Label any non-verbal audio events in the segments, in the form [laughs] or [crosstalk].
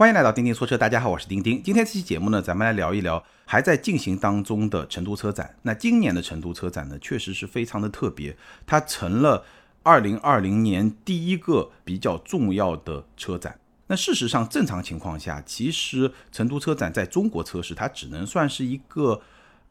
欢迎来到钉钉说车，大家好，我是钉钉。今天这期节目呢，咱们来聊一聊还在进行当中的成都车展。那今年的成都车展呢，确实是非常的特别，它成了二零二零年第一个比较重要的车展。那事实上，正常情况下，其实成都车展在中国车市，它只能算是一个。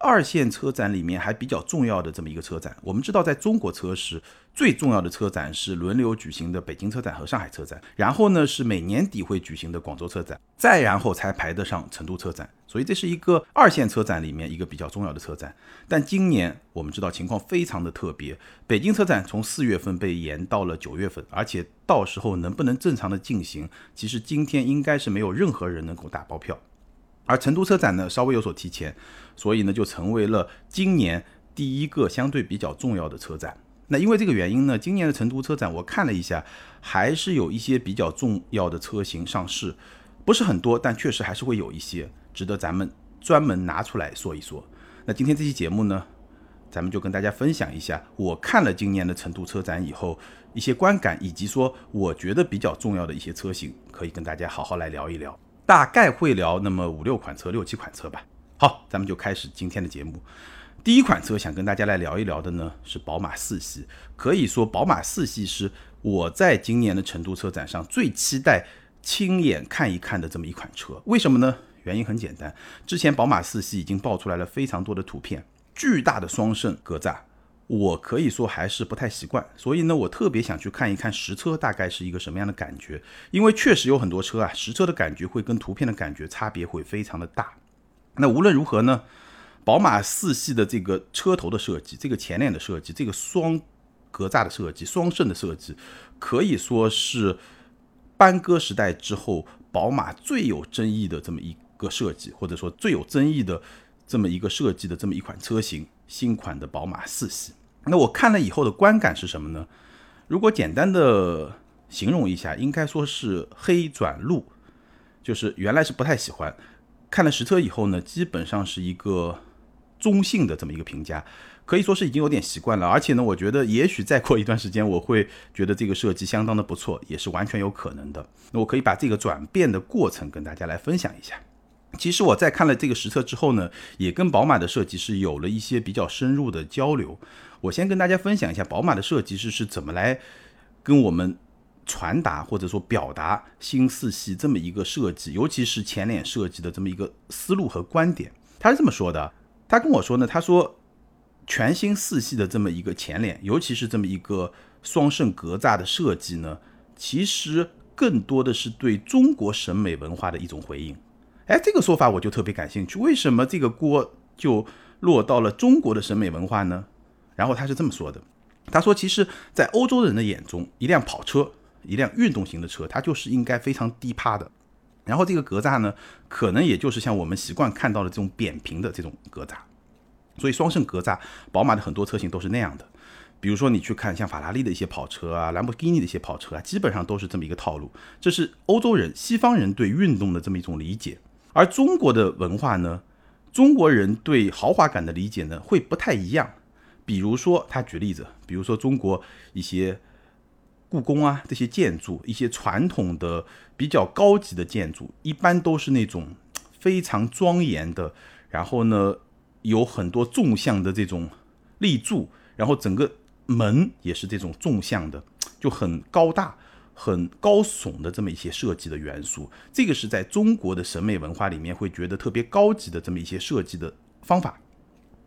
二线车展里面还比较重要的这么一个车展，我们知道，在中国车市最重要的车展是轮流举行的北京车展和上海车展，然后呢是每年底会举行的广州车展，再然后才排得上成都车展。所以这是一个二线车展里面一个比较重要的车展。但今年我们知道情况非常的特别，北京车展从四月份被延到了九月份，而且到时候能不能正常的进行，其实今天应该是没有任何人能够打包票。而成都车展呢，稍微有所提前，所以呢，就成为了今年第一个相对比较重要的车展。那因为这个原因呢，今年的成都车展我看了一下，还是有一些比较重要的车型上市，不是很多，但确实还是会有一些值得咱们专门拿出来说一说。那今天这期节目呢，咱们就跟大家分享一下我看了今年的成都车展以后一些观感，以及说我觉得比较重要的一些车型，可以跟大家好好来聊一聊。大概会聊那么五六款车、六七款车吧。好，咱们就开始今天的节目。第一款车想跟大家来聊一聊的呢，是宝马四系。可以说，宝马四系是我在今年的成都车展上最期待亲眼看一看的这么一款车。为什么呢？原因很简单，之前宝马四系已经爆出来了非常多的图片，巨大的双肾格栅。我可以说还是不太习惯，所以呢，我特别想去看一看实车大概是一个什么样的感觉。因为确实有很多车啊，实车的感觉会跟图片的感觉差别会非常的大。那无论如何呢，宝马四系的这个车头的设计、这个前脸的设计、这个双格栅的设计、双肾的设计，可以说是班戈时代之后宝马最有争议的这么一个设计，或者说最有争议的这么一个设计的这么一款车型——新款的宝马四系。那我看了以后的观感是什么呢？如果简单的形容一下，应该说是黑转路，就是原来是不太喜欢，看了实车以后呢，基本上是一个中性的这么一个评价，可以说是已经有点习惯了。而且呢，我觉得也许再过一段时间，我会觉得这个设计相当的不错，也是完全有可能的。那我可以把这个转变的过程跟大家来分享一下。其实我在看了这个实测之后呢，也跟宝马的设计师有了一些比较深入的交流。我先跟大家分享一下宝马的设计师是怎么来跟我们传达或者说表达新四系这么一个设计，尤其是前脸设计的这么一个思路和观点。他是这么说的，他跟我说呢，他说全新四系的这么一个前脸，尤其是这么一个双肾格栅的设计呢，其实更多的是对中国审美文化的一种回应。哎，这个说法我就特别感兴趣。为什么这个锅就落到了中国的审美文化呢？然后他是这么说的：他说，其实，在欧洲人的眼中，一辆跑车，一辆运动型的车，它就是应该非常低趴的。然后这个格栅呢，可能也就是像我们习惯看到的这种扁平的这种格栅。所以双肾格栅，宝马的很多车型都是那样的。比如说你去看像法拉利的一些跑车啊，兰博基尼的一些跑车啊，基本上都是这么一个套路。这是欧洲人、西方人对运动的这么一种理解。而中国的文化呢，中国人对豪华感的理解呢会不太一样。比如说，他举例子，比如说中国一些故宫啊这些建筑，一些传统的比较高级的建筑，一般都是那种非常庄严的，然后呢有很多纵向的这种立柱，然后整个门也是这种纵向的，就很高大。很高耸的这么一些设计的元素，这个是在中国的审美文化里面会觉得特别高级的这么一些设计的方法。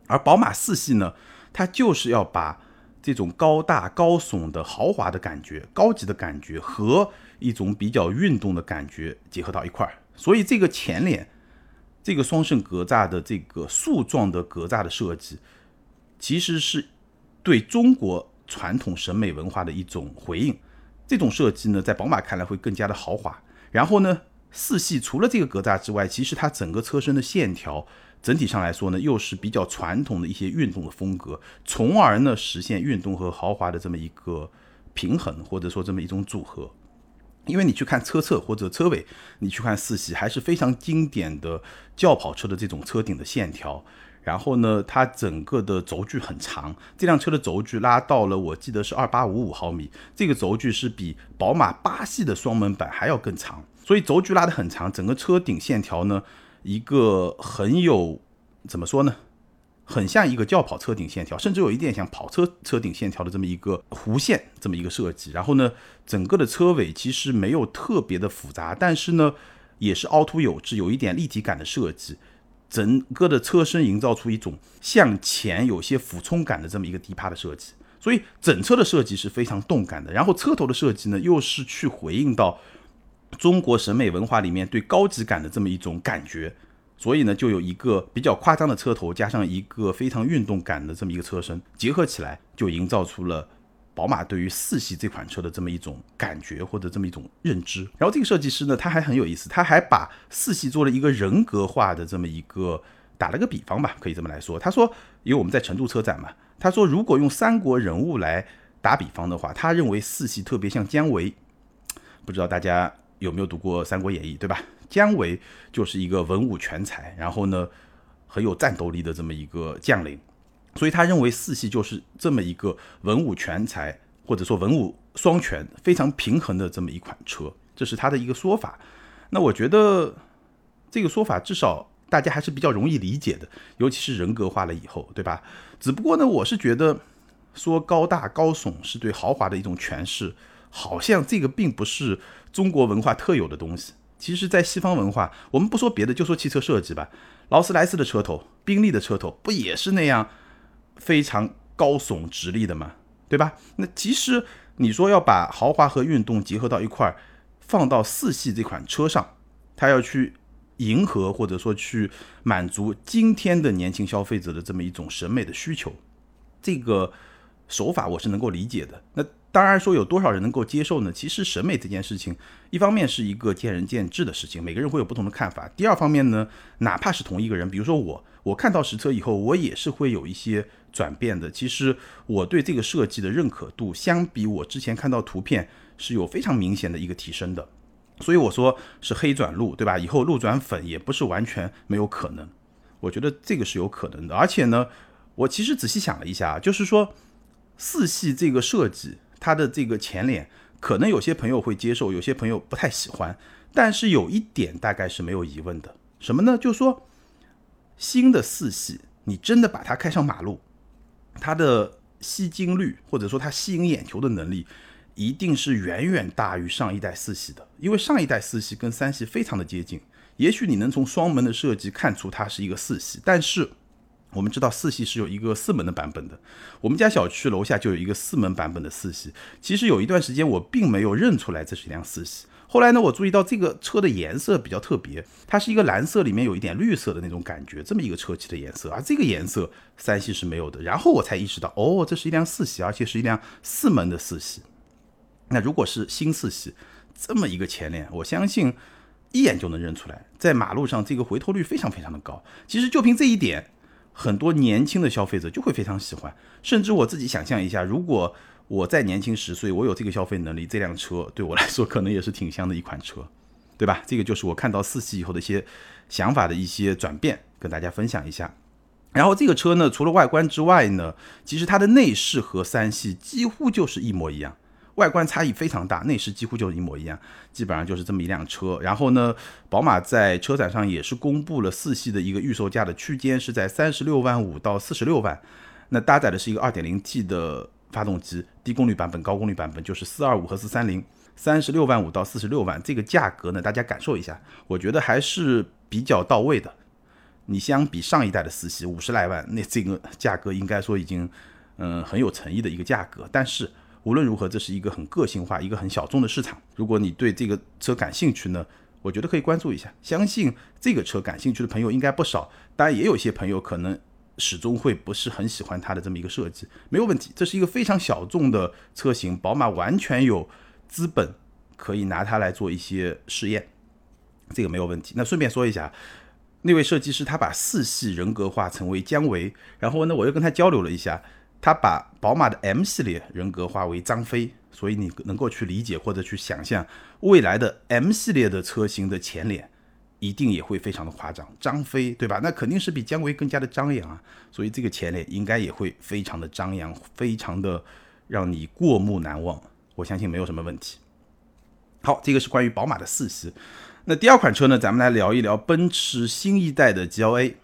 而宝马四系呢，它就是要把这种高大高耸的豪华的感觉、高级的感觉和一种比较运动的感觉结合到一块儿。所以这个前脸这个双肾格栅的这个竖状的格栅的设计，其实是对中国传统审美文化的一种回应。这种设计呢，在宝马看来会更加的豪华。然后呢，四系除了这个格栅之外，其实它整个车身的线条整体上来说呢，又是比较传统的一些运动的风格，从而呢实现运动和豪华的这么一个平衡，或者说这么一种组合。因为你去看车侧或者车尾，你去看四系还是非常经典的轿跑车的这种车顶的线条。然后呢，它整个的轴距很长，这辆车的轴距拉到了，我记得是二八五五毫米，这个轴距是比宝马八系的双门版还要更长。所以轴距拉得很长，整个车顶线条呢，一个很有怎么说呢，很像一个轿跑车顶线条，甚至有一点像跑车车顶线条的这么一个弧线这么一个设计。然后呢，整个的车尾其实没有特别的复杂，但是呢，也是凹凸有致，有一点立体感的设计。整个的车身营造出一种向前有些俯冲感的这么一个低趴的设计，所以整车的设计是非常动感的。然后车头的设计呢，又是去回应到中国审美文化里面对高级感的这么一种感觉，所以呢，就有一个比较夸张的车头，加上一个非常运动感的这么一个车身，结合起来就营造出了。宝马对于四系这款车的这么一种感觉或者这么一种认知，然后这个设计师呢，他还很有意思，他还把四系做了一个人格化的这么一个打了个比方吧，可以这么来说。他说，因为我们在成都车展嘛，他说如果用三国人物来打比方的话，他认为四系特别像姜维。不知道大家有没有读过《三国演义》，对吧？姜维就是一个文武全才，然后呢很有战斗力的这么一个将领。所以他认为四系就是这么一个文武全才，或者说文武双全、非常平衡的这么一款车，这是他的一个说法。那我觉得这个说法至少大家还是比较容易理解的，尤其是人格化了以后，对吧？只不过呢，我是觉得说高大高耸是对豪华的一种诠释，好像这个并不是中国文化特有的东西。其实，在西方文化，我们不说别的，就说汽车设计吧，劳斯莱斯的车头、宾利的车头不也是那样？非常高耸直立的嘛，对吧？那其实你说要把豪华和运动结合到一块儿，放到四系这款车上，它要去迎合或者说去满足今天的年轻消费者的这么一种审美的需求，这个手法我是能够理解的。那当然说有多少人能够接受呢？其实审美这件事情，一方面是一个见仁见智的事情，每个人会有不同的看法。第二方面呢，哪怕是同一个人，比如说我，我看到实车以后，我也是会有一些。转变的，其实我对这个设计的认可度，相比我之前看到图片是有非常明显的一个提升的，所以我说是黑转路，对吧？以后路转粉也不是完全没有可能，我觉得这个是有可能的。而且呢，我其实仔细想了一下，就是说四系这个设计，它的这个前脸，可能有些朋友会接受，有些朋友不太喜欢，但是有一点大概是没有疑问的，什么呢？就是说新的四系，你真的把它开上马路。它的吸睛率，或者说它吸引眼球的能力，一定是远远大于上一代四系的。因为上一代四系跟三系非常的接近，也许你能从双门的设计看出它是一个四系，但是我们知道四系是有一个四门的版本的。我们家小区楼下就有一个四门版本的四系，其实有一段时间我并没有认出来这是一辆四系。后来呢，我注意到这个车的颜色比较特别，它是一个蓝色里面有一点绿色的那种感觉，这么一个车漆的颜色，而这个颜色三系是没有的。然后我才意识到，哦，这是一辆四系，而且是一辆四门的四系。那如果是新四系，这么一个前脸，我相信一眼就能认出来，在马路上这个回头率非常非常的高。其实就凭这一点，很多年轻的消费者就会非常喜欢。甚至我自己想象一下，如果我再年轻十岁，我有这个消费能力，这辆车对我来说可能也是挺香的一款车，对吧？这个就是我看到四系以后的一些想法的一些转变，跟大家分享一下。然后这个车呢，除了外观之外呢，其实它的内饰和三系几乎就是一模一样，外观差异非常大，内饰几乎就是一模一样，基本上就是这么一辆车。然后呢，宝马在车展上也是公布了四系的一个预售价的区间是在三十六万五到四十六万，那搭载的是一个二点零 T 的。发动机低功率版本、高功率版本就是四二五和四三零，三十六万五到四十六万，这个价格呢，大家感受一下，我觉得还是比较到位的。你相比上一代的四系五十来万，那这个价格应该说已经嗯很有诚意的一个价格。但是无论如何，这是一个很个性化、一个很小众的市场。如果你对这个车感兴趣呢，我觉得可以关注一下。相信这个车感兴趣的朋友应该不少，当然也有一些朋友可能。始终会不是很喜欢它的这么一个设计，没有问题，这是一个非常小众的车型，宝马完全有资本可以拿它来做一些试验，这个没有问题。那顺便说一下，那位设计师他把四系人格化成为姜维，然后呢，我又跟他交流了一下，他把宝马的 M 系列人格化为张飞，所以你能够去理解或者去想象未来的 M 系列的车型的前脸。一定也会非常的夸张，张飞，对吧？那肯定是比姜维更加的张扬啊，所以这个前脸应该也会非常的张扬，非常的让你过目难忘。我相信没有什么问题。好，这个是关于宝马的四系。那第二款车呢，咱们来聊一聊奔驰新一代的 GLA。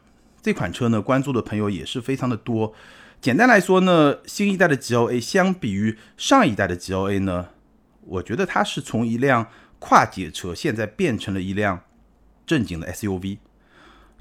这款车呢，关注的朋友也是非常的多。简单来说呢，新一代的 GLA 相比于上一代的 GLA 呢，我觉得它是从一辆跨界车，现在变成了一辆正经的 SUV。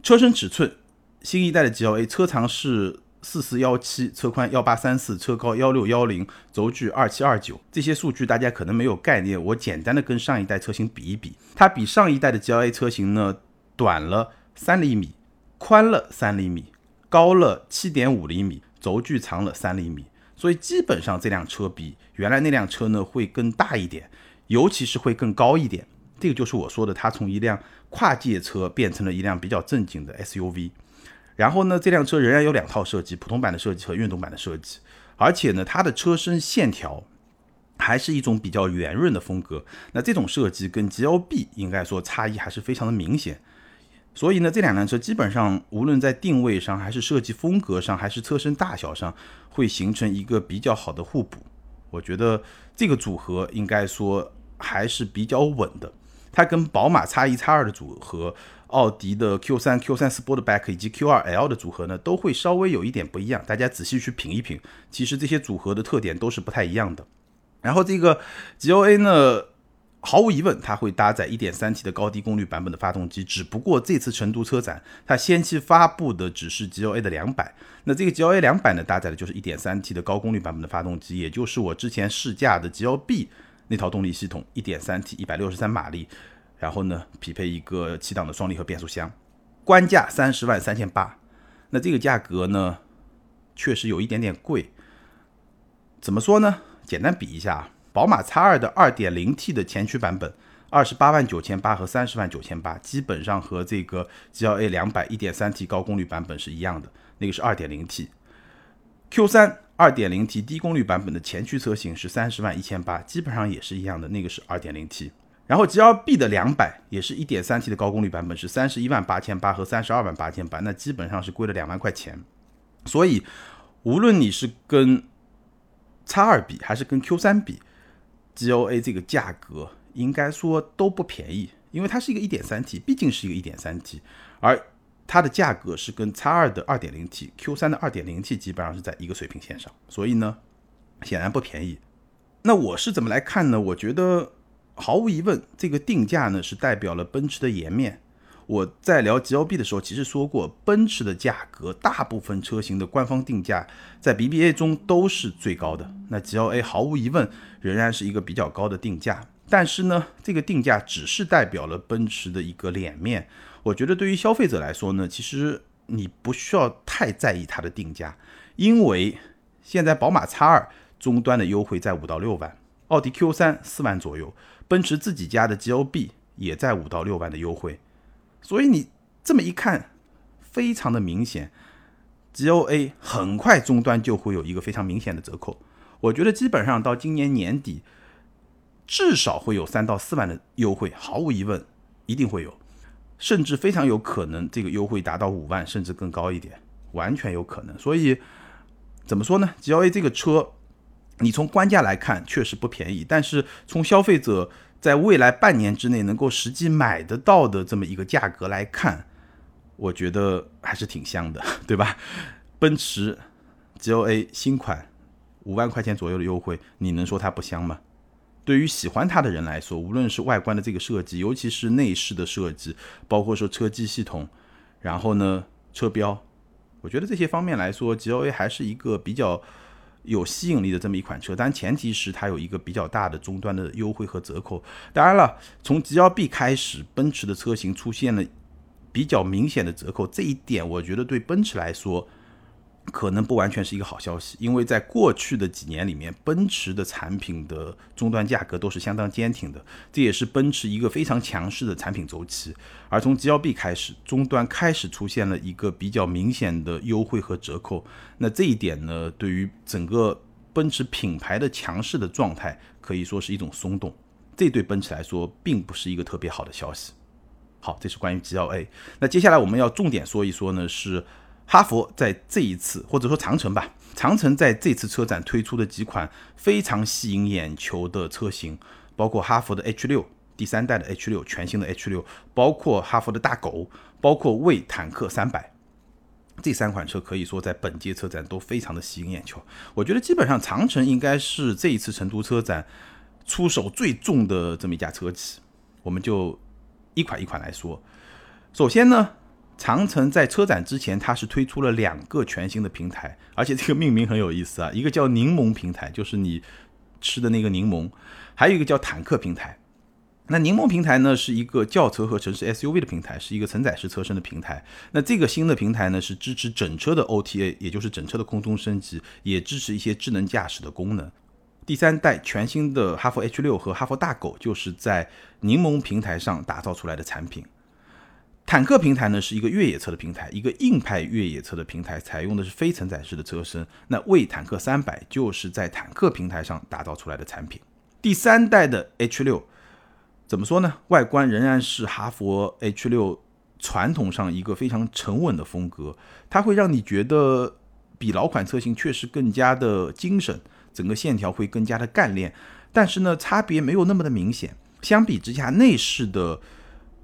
车身尺寸，新一代的 GLA 车长是。四四幺七，车宽幺八三四，车高幺六幺零，轴距二七二九。这些数据大家可能没有概念，我简单的跟上一代车型比一比，它比上一代的 GLA 车型呢短了三厘米，宽了三厘米，高了七点五厘米，轴距长了三厘米。所以基本上这辆车比原来那辆车呢会更大一点，尤其是会更高一点。这个就是我说的，它从一辆跨界车变成了一辆比较正经的 SUV。然后呢，这辆车仍然有两套设计，普通版的设计和运动版的设计，而且呢，它的车身线条还是一种比较圆润的风格。那这种设计跟 GLB 应该说差异还是非常的明显。所以呢，这两辆车基本上无论在定位上，还是设计风格上，还是车身大小上，会形成一个比较好的互补。我觉得这个组合应该说还是比较稳的。它跟宝马 X 一 X 二的组合。奥迪的 Q 三、Q 三 Sportback 以及 Q 二 L 的组合呢，都会稍微有一点不一样。大家仔细去品一品，其实这些组合的特点都是不太一样的。然后这个 G O A 呢，毫无疑问它会搭载 1.3T 的高低功率版本的发动机，只不过这次成都车展它先期发布的只是 GLA 的两百。那这个 GLA 两百呢，搭载的就是 1.3T 的高功率版本的发动机，也就是我之前试驾的 GLB 那套动力系统，1.3T 163马力。然后呢，匹配一个七档的双离合变速箱，官价三十万三千八，那这个价格呢，确实有一点点贵。怎么说呢？简单比一下，啊宝马 X2 的 2.0T 的前驱版本，二十八万九千八和三十万九千八，基本上和这个 GLA 两百 1.3T 高功率版本是一样的，那个是 2.0T。Q3 2.0T 低功率版本的前驱车型是三十万一千八，基本上也是一样的，那个是 2.0T。然后 G L B 的两百也是一点三 T 的高功率版本，是三十一万八千八和三十二万八千八，那基本上是贵了两万块钱。所以无论你是跟 x 二比还是跟 Q 三比，G O A 这个价格应该说都不便宜，因为它是一个一点三 T，毕竟是一个一点三 T，而它的价格是跟叉二的二点零 T、Q 三的二点零 T 基本上是在一个水平线上，所以呢，显然不便宜。那我是怎么来看呢？我觉得。毫无疑问，这个定价呢是代表了奔驰的颜面。我在聊 GLB 的时候，其实说过，奔驰的价格，大部分车型的官方定价在 BBA 中都是最高的。那 GLA 毫无疑问仍然是一个比较高的定价，但是呢，这个定价只是代表了奔驰的一个脸面。我觉得对于消费者来说呢，其实你不需要太在意它的定价，因为现在宝马 X2 终端的优惠在五到六万，奥迪 Q3 四万左右。奔驰自己家的 GLB 也在五到六万的优惠，所以你这么一看，非常的明显，GLA 很快终端就会有一个非常明显的折扣。我觉得基本上到今年年底，至少会有三到四万的优惠，毫无疑问一定会有，甚至非常有可能这个优惠达到五万甚至更高一点，完全有可能。所以怎么说呢？GLA 这个车。你从官价来看确实不便宜，但是从消费者在未来半年之内能够实际买得到的这么一个价格来看，我觉得还是挺香的，对吧？[laughs] 奔驰 GLA 新款五万块钱左右的优惠，你能说它不香吗？对于喜欢它的人来说，无论是外观的这个设计，尤其是内饰的设计，包括说车机系统，然后呢车标，我觉得这些方面来说，GLA 还是一个比较。有吸引力的这么一款车，但前提是它有一个比较大的终端的优惠和折扣。当然了，从 G L B 开始，奔驰的车型出现了比较明显的折扣，这一点我觉得对奔驰来说。可能不完全是一个好消息，因为在过去的几年里面，奔驰的产品的终端价格都是相当坚挺的，这也是奔驰一个非常强势的产品周期。而从 G L B 开始，终端开始出现了一个比较明显的优惠和折扣，那这一点呢，对于整个奔驰品牌的强势的状态，可以说是一种松动，这对奔驰来说并不是一个特别好的消息。好，这是关于 G L A。那接下来我们要重点说一说呢是。哈佛在这一次，或者说长城吧，长城在这次车展推出的几款非常吸引眼球的车型，包括哈弗的 H 六第三代的 H 六全新的 H 六，包括哈弗的大狗，包括魏坦克三百，这三款车可以说在本届车展都非常的吸引眼球。我觉得基本上长城应该是这一次成都车展出手最重的这么一家车企。我们就一款一款来说。首先呢，长城在车展之前，它是推出了两个全新的平台，而且这个命名很有意思啊，一个叫柠檬平台，就是你吃的那个柠檬，还有一个叫坦克平台。那柠檬平台呢，是一个轿车和城市 SUV 的平台，是一个承载式车身的平台。那这个新的平台呢，是支持整车的 OTA，也就是整车的空中升级，也支持一些智能驾驶的功能。第三代全新的哈弗 H 六和哈弗大狗就是在柠檬平台上打造出来的产品。坦克平台呢，是一个越野车的平台，一个硬派越野车的平台，采用的是非承载式的车身。那为坦克三百就是在坦克平台上打造出来的产品。第三代的 H 六。怎么说呢？外观仍然是哈弗 H 六传统上一个非常沉稳的风格，它会让你觉得比老款车型确实更加的精神，整个线条会更加的干练。但是呢，差别没有那么的明显。相比之下，内饰的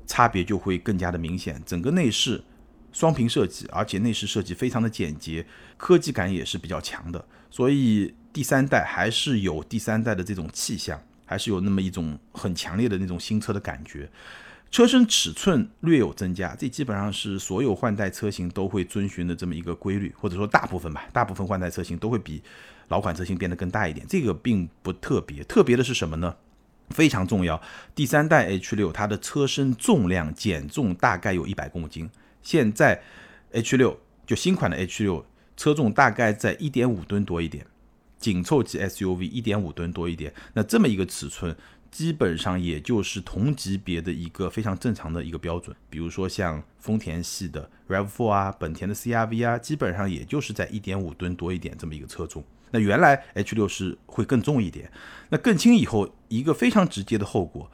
差别就会更加的明显。整个内饰双屏设计，而且内饰设计非常的简洁，科技感也是比较强的。所以第三代还是有第三代的这种气象。还是有那么一种很强烈的那种新车的感觉，车身尺寸略有增加，这基本上是所有换代车型都会遵循的这么一个规律，或者说大部分吧，大部分换代车型都会比老款车型变得更大一点，这个并不特别，特别的是什么呢？非常重要，第三代 H 六它的车身重量减重大概有一百公斤，现在 H 六就新款的 H 六车重大概在一点五吨多一点。紧凑级 SUV 一点五吨多一点，那这么一个尺寸，基本上也就是同级别的一个非常正常的一个标准。比如说像丰田系的 RAV4 啊，本田的 CRV 啊，基本上也就是在一点五吨多一点这么一个车重。那原来 H 六是会更重一点，那更轻以后，一个非常直接的后果，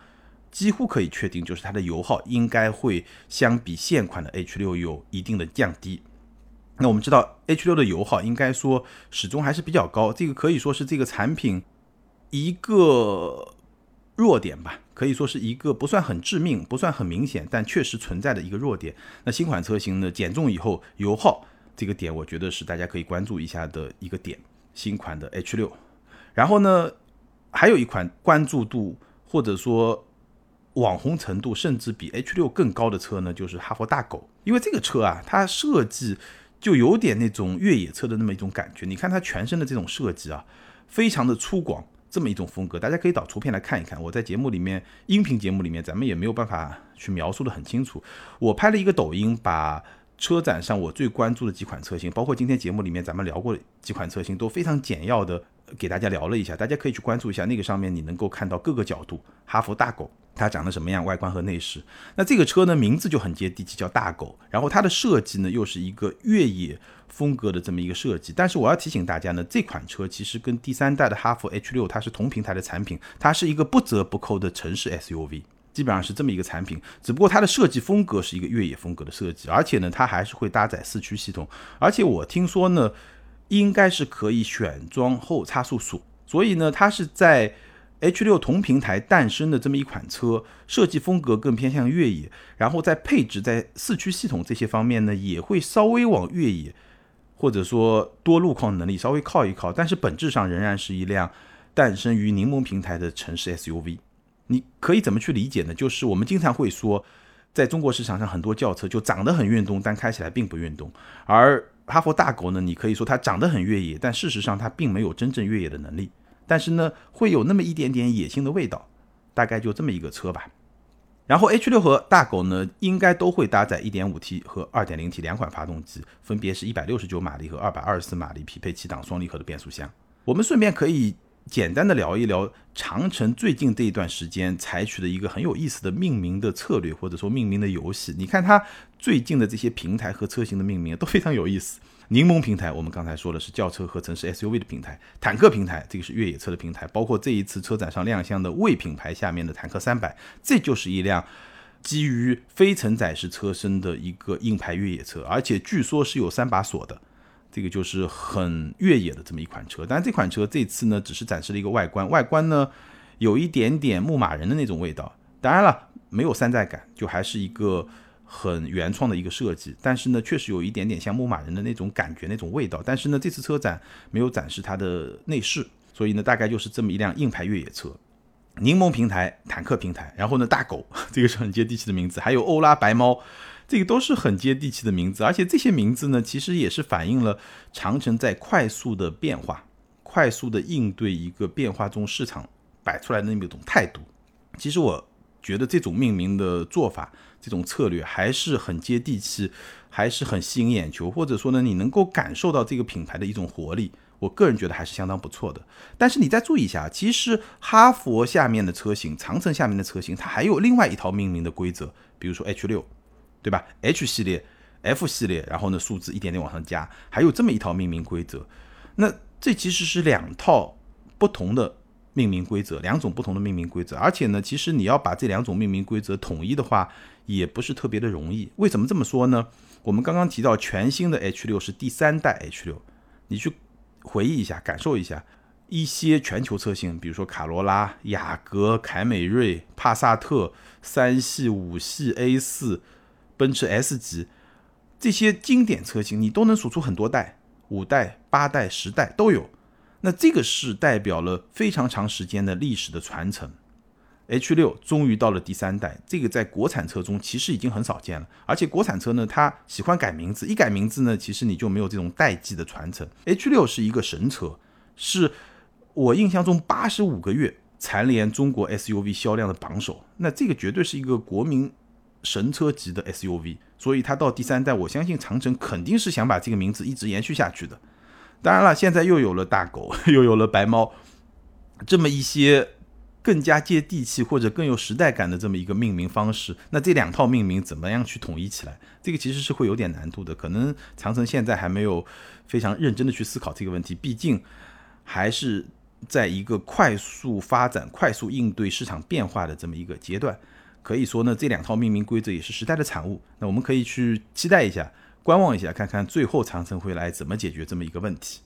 几乎可以确定就是它的油耗应该会相比现款的 H 六有一定的降低。那我们知道 H 六的油耗应该说始终还是比较高，这个可以说是这个产品一个弱点吧，可以说是一个不算很致命、不算很明显，但确实存在的一个弱点。那新款车型呢，减重以后油耗这个点，我觉得是大家可以关注一下的一个点。新款的 H 六，然后呢，还有一款关注度或者说网红程度甚至比 H 六更高的车呢，就是哈佛大狗，因为这个车啊，它设计。就有点那种越野车的那么一种感觉，你看它全身的这种设计啊，非常的粗犷，这么一种风格，大家可以导图片来看一看。我在节目里面，音频节目里面，咱们也没有办法去描述的很清楚。我拍了一个抖音，把车展上我最关注的几款车型，包括今天节目里面咱们聊过几款车型，都非常简要的给大家聊了一下，大家可以去关注一下那个上面，你能够看到各个角度，哈弗大狗。它长得什么样？外观和内饰。那这个车呢，名字就很接地气，叫大狗。然后它的设计呢，又是一个越野风格的这么一个设计。但是我要提醒大家呢，这款车其实跟第三代的哈弗 H 六它是同平台的产品，它是一个不折不扣的城市 SUV，基本上是这么一个产品。只不过它的设计风格是一个越野风格的设计，而且呢，它还是会搭载四驱系统。而且我听说呢，应该是可以选装后差速锁。所以呢，它是在。H 六同平台诞生的这么一款车，设计风格更偏向越野，然后在配置、在四驱系统这些方面呢，也会稍微往越野或者说多路况能力稍微靠一靠，但是本质上仍然是一辆诞生于柠檬平台的城市 SUV。你可以怎么去理解呢？就是我们经常会说，在中国市场上很多轿车就长得很运动，但开起来并不运动，而哈佛大狗呢，你可以说它长得很越野，但事实上它并没有真正越野的能力。但是呢，会有那么一点点野性的味道，大概就这么一个车吧。然后 H 六和大狗呢，应该都会搭载 1.5T 和 2.0T 两款发动机，分别是一百六十九马力和二百二十四马力，匹配七档双离合的变速箱。我们顺便可以简单的聊一聊长城最近这一段时间采取的一个很有意思的命名的策略，或者说命名的游戏。你看它最近的这些平台和车型的命名都非常有意思。柠檬平台，我们刚才说的是轿车和城市 SUV 的平台；坦克平台，这个是越野车的平台。包括这一次车展上亮相的魏品牌下面的坦克三百，这就是一辆基于非承载式车身的一个硬派越野车，而且据说是有三把锁的，这个就是很越野的这么一款车。但是这款车这次呢，只是展示了一个外观，外观呢有一点点牧马人的那种味道。当然了，没有山寨感，就还是一个很原创的一个设计。但是呢，确实有一点点像牧马人的那种感觉、那种味道。但是呢，这次车展没有展示它的内饰，所以呢，大概就是这么一辆硬派越野车。柠檬平台、坦克平台，然后呢，大狗，这个是很接地气的名字。还有欧拉白猫，这个都是很接地气的名字。而且这些名字呢，其实也是反映了长城在快速的变化、快速的应对一个变化中市场摆出来的那么一种态度。其实我。觉得这种命名的做法，这种策略还是很接地气，还是很吸引眼球，或者说呢，你能够感受到这个品牌的一种活力。我个人觉得还是相当不错的。但是你再注意一下，其实哈佛下面的车型、长城下面的车型，它还有另外一套命名的规则，比如说 H 六，对吧？H 系列、F 系列，然后呢，数字一点点往上加，还有这么一套命名规则。那这其实是两套不同的。命名规则两种不同的命名规则，而且呢，其实你要把这两种命名规则统一的话，也不是特别的容易。为什么这么说呢？我们刚刚提到全新的 H 六是第三代 H 六，你去回忆一下，感受一下一些全球车型，比如说卡罗拉、雅阁、凯美瑞、帕萨特、三系、五系、A 四、奔驰 S 级这些经典车型，你都能数出很多代，五代、八代、十代都有。那这个是代表了非常长时间的历史的传承，H 六终于到了第三代，这个在国产车中其实已经很少见了。而且国产车呢，它喜欢改名字，一改名字呢，其实你就没有这种代际的传承。H 六是一个神车，是我印象中八十五个月蝉联中国 SUV 销量的榜首，那这个绝对是一个国民神车级的 SUV。所以它到第三代，我相信长城肯定是想把这个名字一直延续下去的。当然了，现在又有了大狗，[laughs] 又有了白猫，这么一些更加接地气或者更有时代感的这么一个命名方式，那这两套命名怎么样去统一起来？这个其实是会有点难度的。可能长城现在还没有非常认真的去思考这个问题，毕竟还是在一个快速发展、快速应对市场变化的这么一个阶段。可以说呢，这两套命名规则也是时代的产物。那我们可以去期待一下。观望一下，看看最后长城会来怎么解决这么一个问题。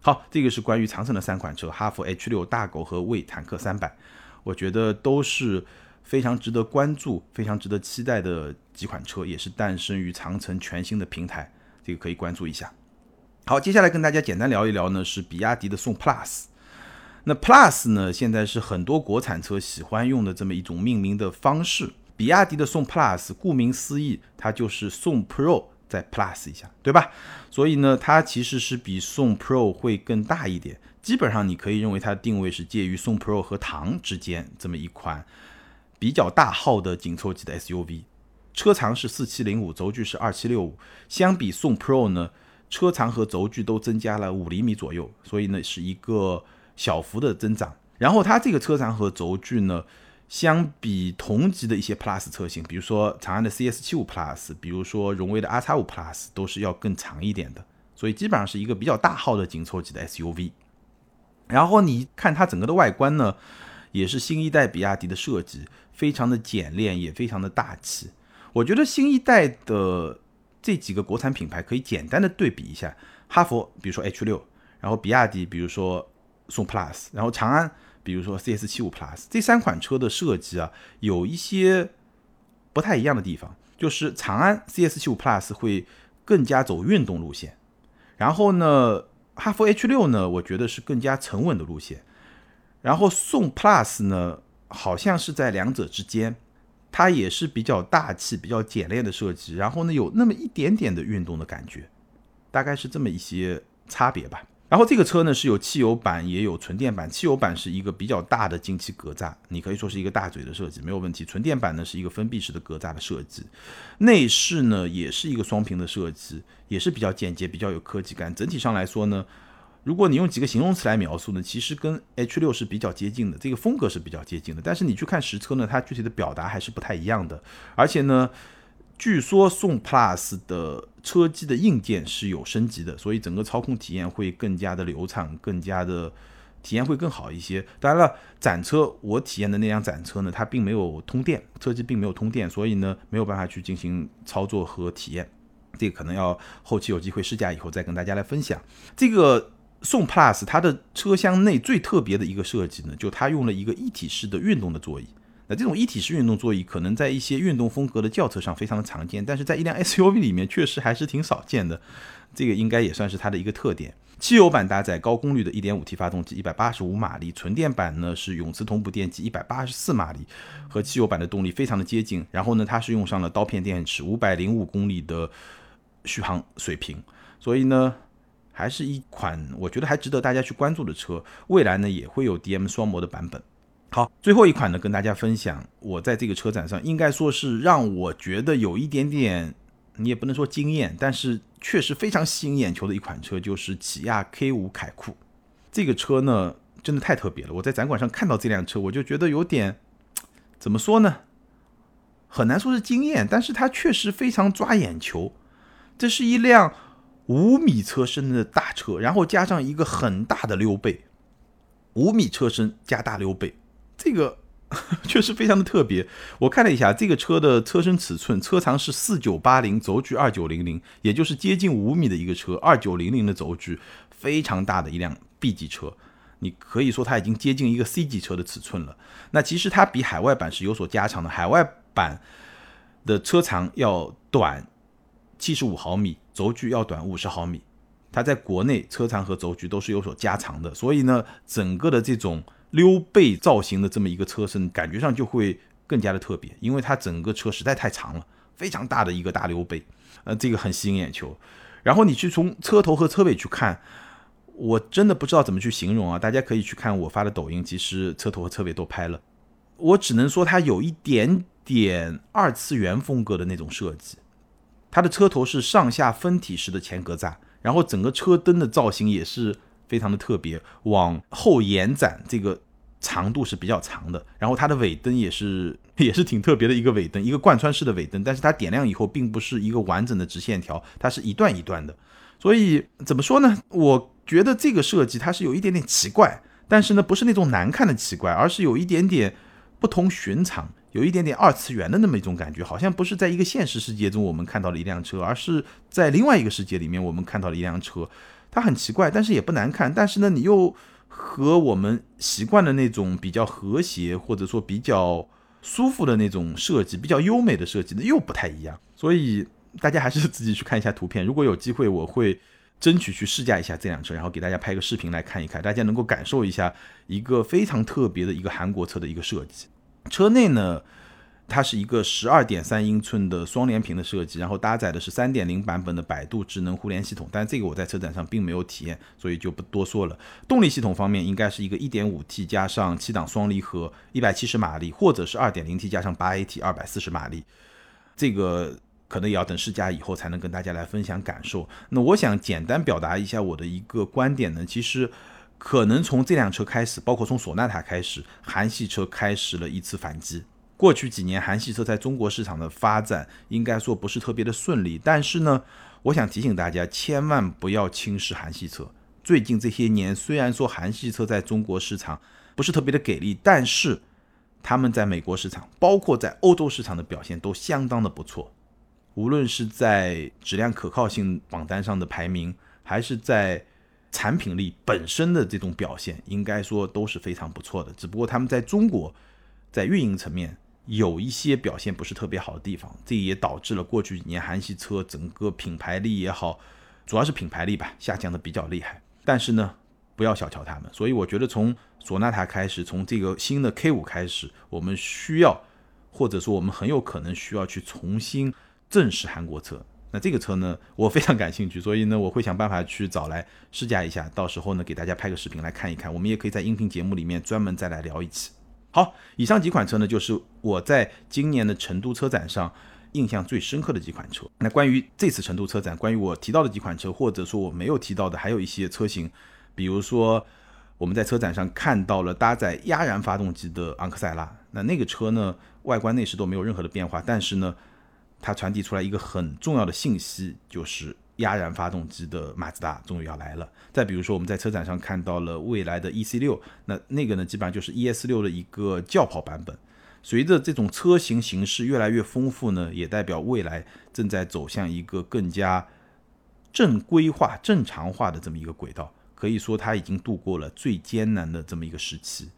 好，这个是关于长城的三款车：哈弗 H 六、大狗和魏坦克三百。我觉得都是非常值得关注、非常值得期待的几款车，也是诞生于长城全新的平台，这个可以关注一下。好，接下来跟大家简单聊一聊呢，是比亚迪的宋 Plus。那 Plus 呢，现在是很多国产车喜欢用的这么一种命名的方式。比亚迪的宋 Plus，顾名思义，它就是宋 Pro。再 plus 一下，对吧？所以呢，它其实是比宋 Pro 会更大一点。基本上你可以认为它的定位是介于宋 Pro 和唐之间这么一款比较大号的紧凑级的 SUV。车长是四七零五，轴距是二七六五。相比宋 Pro 呢，车长和轴距都增加了五厘米左右，所以呢是一个小幅的增长。然后它这个车长和轴距呢。相比同级的一些 Plus 车型，比如说长安的 CS 七五 Plus，比如说荣威的 R 叉五 Plus，都是要更长一点的，所以基本上是一个比较大号的紧凑级的 SUV。然后你看它整个的外观呢，也是新一代比亚迪的设计，非常的简练，也非常的大气。我觉得新一代的这几个国产品牌可以简单的对比一下，哈弗，比如说 H 六，然后比亚迪，比如说宋 Plus，然后长安。比如说 CS 七五 Plus 这三款车的设计啊，有一些不太一样的地方，就是长安 CS 七五 Plus 会更加走运动路线，然后呢，哈弗 H 六呢，我觉得是更加沉稳的路线，然后宋 Plus 呢，好像是在两者之间，它也是比较大气、比较简练的设计，然后呢，有那么一点点的运动的感觉，大概是这么一些差别吧。然后这个车呢是有汽油版也有纯电版，汽油版是一个比较大的进气格栅，你可以说是一个大嘴的设计，没有问题。纯电版呢是一个封闭式的格栅的设计，内饰呢也是一个双屏的设计，也是比较简洁，比较有科技感。整体上来说呢，如果你用几个形容词来描述呢，其实跟 H 六是比较接近的，这个风格是比较接近的。但是你去看实车呢，它具体的表达还是不太一样的，而且呢。据说宋 Plus 的车机的硬件是有升级的，所以整个操控体验会更加的流畅，更加的体验会更好一些。当然了，展车我体验的那辆展车呢，它并没有通电，车机并没有通电，所以呢没有办法去进行操作和体验。这个可能要后期有机会试驾以后再跟大家来分享。这个宋 Plus 它的车厢内最特别的一个设计呢，就它用了一个一体式的运动的座椅。那这种一体式运动座椅可能在一些运动风格的轿车上非常的常见，但是在一辆 [laughs] SUV 里面确实还是挺少见的。这个应该也算是它的一个特点。汽油版搭载高功率的 1.5T 发动机，185马力；纯电版呢是永磁同步电机，184马力，和汽油版的动力非常的接近。然后呢，它是用上了刀片电池，505公里的续航水平。所以呢，还是一款我觉得还值得大家去关注的车。未来呢也会有 DM 双模的版本。好，最后一款呢，跟大家分享，我在这个车展上应该说是让我觉得有一点点，你也不能说惊艳，但是确实非常吸引眼球的一款车，就是起亚 K5 凯酷。这个车呢，真的太特别了。我在展馆上看到这辆车，我就觉得有点，怎么说呢？很难说是惊艳，但是它确实非常抓眼球。这是一辆五米车身的大车，然后加上一个很大的溜背，五米车身加大溜背。这个 [laughs] 确实非常的特别。我看了一下这个车的车身尺寸，车长是四九八零，轴距二九零零，也就是接近五米的一个车，二九零零的轴距，非常大的一辆 B 级车。你可以说它已经接近一个 C 级车的尺寸了。那其实它比海外版是有所加长的，海外版的车长要短七十五毫米，轴距要短五十毫米。它在国内车长和轴距都是有所加长的，所以呢，整个的这种。溜背造型的这么一个车身，感觉上就会更加的特别，因为它整个车实在太长了，非常大的一个大溜背，呃，这个很吸引眼球。然后你去从车头和车尾去看，我真的不知道怎么去形容啊！大家可以去看我发的抖音，其实车头和车尾都拍了。我只能说它有一点点二次元风格的那种设计，它的车头是上下分体式的前格栅，然后整个车灯的造型也是。非常的特别，往后延展，这个长度是比较长的。然后它的尾灯也是 [laughs] 也是挺特别的一个尾灯，一个贯穿式的尾灯。但是它点亮以后，并不是一个完整的直线条，它是一段一段的。所以怎么说呢？我觉得这个设计它是有一点点奇怪，但是呢，不是那种难看的奇怪，而是有一点点不同寻常，有一点点二次元的那么一种感觉，好像不是在一个现实世界中我们看到了一辆车，而是在另外一个世界里面我们看到了一辆车。它很奇怪，但是也不难看。但是呢，你又和我们习惯的那种比较和谐，或者说比较舒服的那种设计，比较优美的设计呢，又不太一样。所以大家还是自己去看一下图片。如果有机会，我会争取去试驾一下这辆车，然后给大家拍个视频来看一看，大家能够感受一下一个非常特别的一个韩国车的一个设计。车内呢？它是一个十二点三英寸的双联屏的设计，然后搭载的是三点零版本的百度智能互联系统，但这个我在车展上并没有体验，所以就不多说了。动力系统方面，应该是一个一点五 T 加上七档双离合，一百七十马力，或者是二点零 T 加上八 AT，二百四十马力。这个可能也要等试驾以后才能跟大家来分享感受。那我想简单表达一下我的一个观点呢，其实可能从这辆车开始，包括从索纳塔开始，韩系车开始了一次反击。过去几年，韩系车在中国市场的发展应该说不是特别的顺利。但是呢，我想提醒大家，千万不要轻视韩系车。最近这些年，虽然说韩系车在中国市场不是特别的给力，但是他们在美国市场，包括在欧洲市场的表现都相当的不错。无论是在质量可靠性榜单上的排名，还是在产品力本身的这种表现，应该说都是非常不错的。只不过他们在中国在运营层面。有一些表现不是特别好的地方，这也导致了过去几年韩系车整个品牌力也好，主要是品牌力吧，下降的比较厉害。但是呢，不要小瞧他们。所以我觉得从索纳塔开始，从这个新的 K 五开始，我们需要，或者说我们很有可能需要去重新正视韩国车。那这个车呢，我非常感兴趣，所以呢，我会想办法去找来试驾一下，到时候呢，给大家拍个视频来看一看。我们也可以在音频节目里面专门再来聊一期。好，以上几款车呢，就是我在今年的成都车展上印象最深刻的几款车。那关于这次成都车展，关于我提到的几款车，或者说我没有提到的，还有一些车型，比如说我们在车展上看到了搭载压燃发动机的昂克赛拉，那那个车呢，外观内饰都没有任何的变化，但是呢，它传递出来一个很重要的信息，就是。压燃发动机的马自达终于要来了。再比如说，我们在车展上看到了未来的 E C 六，那那个呢，基本上就是 E S 六的一个轿跑版本。随着这种车型形式越来越丰富呢，也代表未来正在走向一个更加正规化、正常化的这么一个轨道。可以说它已经度过了最艰难的这么一个时期。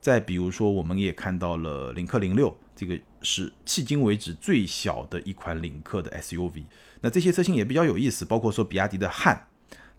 再比如说，我们也看到了领克零六，这个是迄今为止最小的一款领克的 SUV。那这些车型也比较有意思，包括说比亚迪的汉，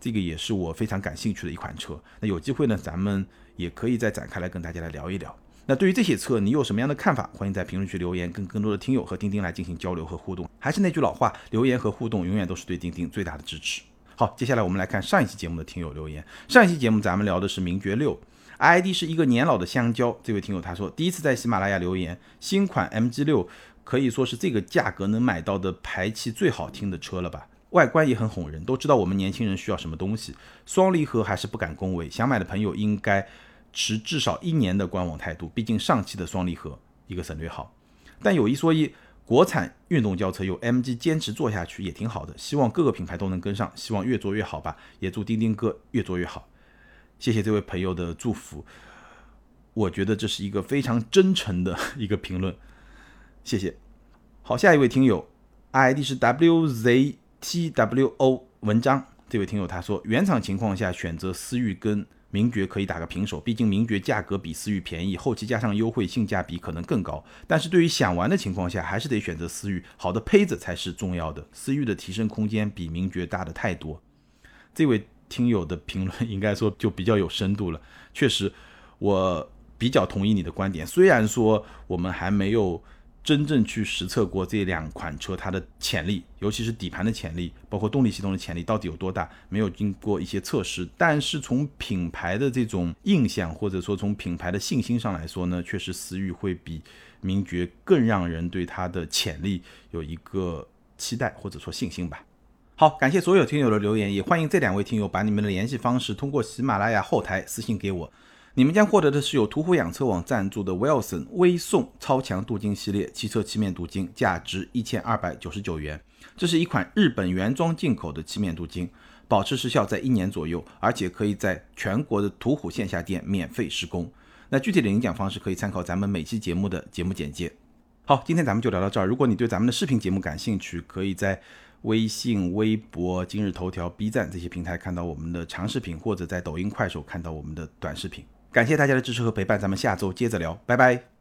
这个也是我非常感兴趣的一款车。那有机会呢，咱们也可以再展开来跟大家来聊一聊。那对于这些车，你有什么样的看法？欢迎在评论区留言，跟更多的听友和钉钉来进行交流和互动。还是那句老话，留言和互动永远都是对钉钉最大的支持。好，接下来我们来看上一期节目的听友留言。上一期节目咱们聊的是名爵六，ID 是一个年老的香蕉。这位听友他说，第一次在喜马拉雅留言，新款 MG 六可以说是这个价格能买到的排气最好听的车了吧？外观也很哄人，都知道我们年轻人需要什么东西。双离合还是不敢恭维，想买的朋友应该。持至少一年的观望态度，毕竟上汽的双离合一个省略号。但有一说一，国产运动轿车有 MG 坚持做下去也挺好的，希望各个品牌都能跟上，希望越做越好吧。也祝丁丁哥越做越好。谢谢这位朋友的祝福，我觉得这是一个非常真诚的一个评论，谢谢。好，下一位听友，ID 是 WZTWO 文章，这位听友他说，原厂情况下选择思域跟。名爵可以打个平手，毕竟名爵价格比思域便宜，后期加上优惠，性价比可能更高。但是对于想玩的情况下，还是得选择思域，好的胚子才是重要的。思域的提升空间比名爵大的太多。这位听友的评论 [laughs] 应该说就比较有深度了，确实，我比较同意你的观点。虽然说我们还没有。真正去实测过这两款车它的潜力，尤其是底盘的潜力，包括动力系统的潜力到底有多大，没有经过一些测试。但是从品牌的这种印象，或者说从品牌的信心上来说呢，确实思域会比名爵更让人对它的潜力有一个期待或者说信心吧。好，感谢所有听友的留言，也欢迎这两位听友把你们的联系方式通过喜马拉雅后台私信给我。你们将获得的是由途虎养车网赞助的 Wilson 微送超强镀金系列汽车漆面镀金，价值一千二百九十九元。这是一款日本原装进口的漆面镀金，保持时效在一年左右，而且可以在全国的途虎线下店免费施工。那具体的领奖方式可以参考咱们每期节目的节目简介。好，今天咱们就聊到这儿。如果你对咱们的视频节目感兴趣，可以在微信、微博、今日头条、B 站这些平台看到我们的长视频，或者在抖音、快手看到我们的短视频。感谢大家的支持和陪伴，咱们下周接着聊，拜拜。